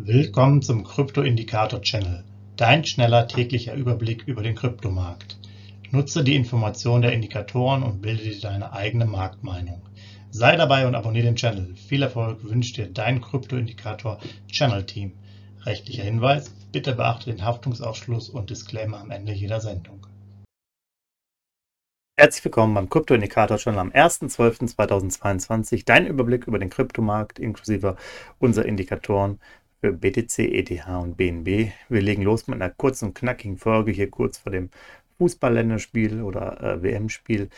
Willkommen zum Krypto-Indikator-Channel, dein schneller täglicher Überblick über den Kryptomarkt. Nutze die Informationen der Indikatoren und bilde dir deine eigene Marktmeinung. Sei dabei und abonniere den Channel. Viel Erfolg wünscht dir dein Krypto-Indikator-Channel-Team. Rechtlicher Hinweis, bitte beachte den Haftungsausschluss und Disclaimer am Ende jeder Sendung. Herzlich willkommen beim Krypto-Indikator-Channel am 1.12.2022. Dein Überblick über den Kryptomarkt inklusive unserer Indikatoren für BTC, ETH und BNB. Wir legen los mit einer kurzen und knackigen Folge hier kurz vor dem Fußball-Länderspiel oder äh, WM-Spiel.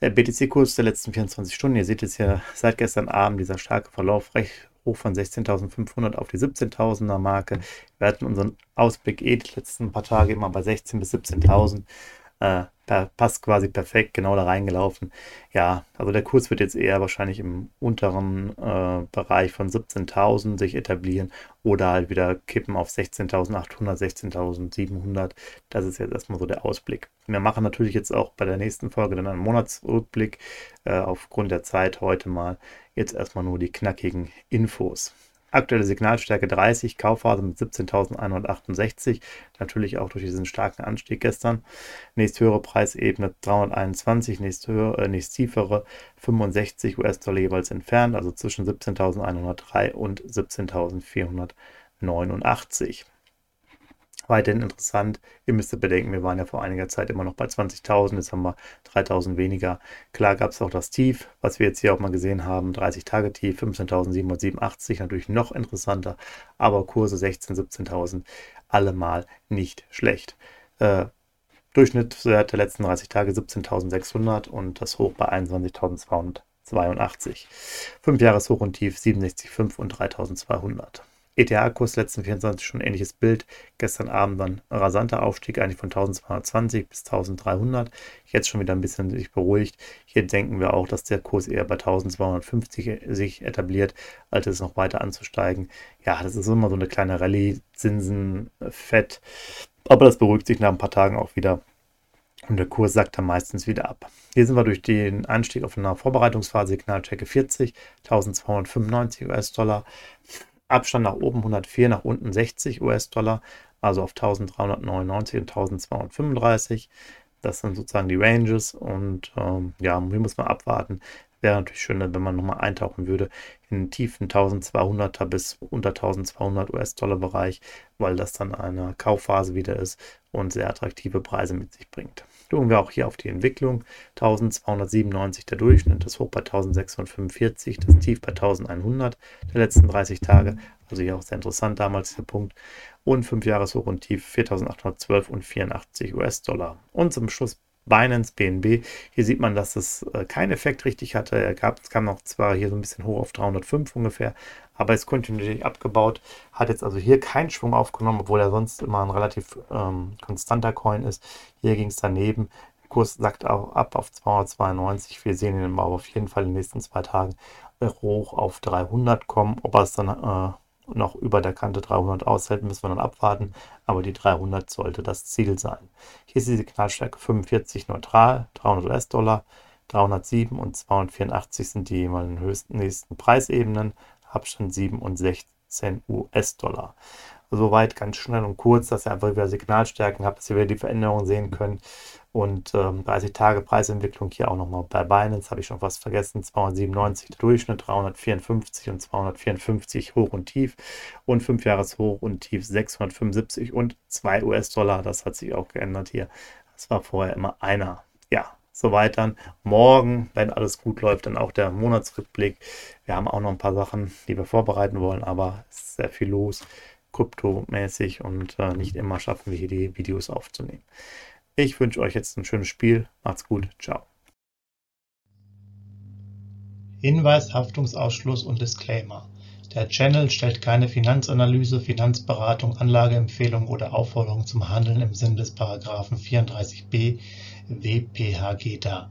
Äh, BTC-Kurs der letzten 24 Stunden. Ihr seht es ja seit gestern Abend, dieser starke Verlauf recht hoch von 16.500 auf die 17.000er Marke. Wir hatten unseren Ausblick eh die letzten paar Tage immer bei 16.000 bis 17.000. Äh, da passt quasi perfekt, genau da reingelaufen. Ja, also der Kurs wird jetzt eher wahrscheinlich im unteren äh, Bereich von 17.000 sich etablieren oder halt wieder kippen auf 16.800, 16.700. Das ist jetzt erstmal so der Ausblick. Wir machen natürlich jetzt auch bei der nächsten Folge dann einen Monatsrückblick äh, aufgrund der Zeit heute mal. Jetzt erstmal nur die knackigen Infos. Aktuelle Signalstärke 30, Kaufphase mit 17.168, natürlich auch durch diesen starken Anstieg gestern. Nächst höhere Preisebene 321, nächst, höhere, äh, nächst tiefere 65 US-Dollar jeweils entfernt, also zwischen 17.103 und 17.489. Weiterhin interessant, ihr müsst bedenken, wir waren ja vor einiger Zeit immer noch bei 20.000, jetzt haben wir 3.000 weniger. Klar gab es auch das Tief, was wir jetzt hier auch mal gesehen haben, 30-Tage-Tief, 15.787, natürlich noch interessanter, aber Kurse 16.000, 17.000, allemal nicht schlecht. Äh, Durchschnitt der letzten 30 Tage 17.600 und das Hoch bei 21.282. 5 Jahres Hoch und Tief 67,5 und 3.200. ETH-Kurs letzten 24 Stunden ähnliches Bild. Gestern Abend dann rasanter Aufstieg eigentlich von 1220 bis 1300. Jetzt schon wieder ein bisschen sich beruhigt. Hier denken wir auch, dass der Kurs eher bei 1250 sich etabliert, als es noch weiter anzusteigen. Ja, das ist immer so eine kleine Rallye, Zinsen, Fett. Aber das beruhigt sich nach ein paar Tagen auch wieder. Und der Kurs sackt dann meistens wieder ab. Hier sind wir durch den Anstieg auf einer Vorbereitungsphase Signalchecke 40, 1295 US-Dollar. Abstand nach oben 104, nach unten 60 US-Dollar, also auf 1399 und 1235. Das sind sozusagen die Ranges und ähm, ja, hier muss man abwarten. Wäre natürlich schön, wenn man nochmal eintauchen würde in den tiefen 1200er bis unter 1200 US-Dollar Bereich, weil das dann eine Kaufphase wieder ist und sehr attraktive Preise mit sich bringt. Schauen wir auch hier auf die Entwicklung. 1297 der Durchschnitt, das Hoch bei 1645, das Tief bei 1100 der letzten 30 Tage. Also hier auch sehr interessant damals der Punkt. Und 5 Jahreshoch und Tief 4812 und 84 US-Dollar. Und zum Schluss Binance BNB. Hier sieht man, dass es äh, keinen Effekt richtig hatte. Er gab, es kam noch zwar hier so ein bisschen hoch auf 305 ungefähr, aber ist kontinuierlich abgebaut. Hat jetzt also hier keinen Schwung aufgenommen, obwohl er sonst immer ein relativ ähm, konstanter Coin ist. Hier ging es daneben. Der Kurs sackt auch ab auf 292. Wir sehen ihn aber auf jeden Fall in den nächsten zwei Tagen hoch auf 300 kommen. Ob er es dann äh, noch über der Kante 300 aushält, müssen wir dann abwarten, aber die 300 sollte das Ziel sein. Hier ist die Signalstärke 45 neutral, 300 US-Dollar, 307 und 284 sind die jeweiligen höchsten nächsten Preisebenen, Abstand 7 und 16 US-Dollar. Soweit ganz schnell und kurz, dass ihr einfach wieder Signalstärken habt, dass ihr wieder die Veränderungen sehen könnt. Und ähm, 30 Tage Preisentwicklung hier auch nochmal bei Binance, habe ich schon fast vergessen, 297 der Durchschnitt, 354 und 254 hoch und tief und 5 Jahres hoch und tief 675 und 2 US-Dollar, das hat sich auch geändert hier. Das war vorher immer einer. Ja, soweit dann. Morgen, wenn alles gut läuft, dann auch der Monatsrückblick. Wir haben auch noch ein paar Sachen, die wir vorbereiten wollen, aber es ist sehr viel los, kryptomäßig und äh, nicht immer schaffen wir hier die Videos aufzunehmen. Ich wünsche euch jetzt ein schönes Spiel. Macht's gut. Ciao. Hinweis, Haftungsausschluss und Disclaimer. Der Channel stellt keine Finanzanalyse, Finanzberatung, Anlageempfehlung oder Aufforderung zum Handeln im Sinne des Paragraphen 34b WPHG dar.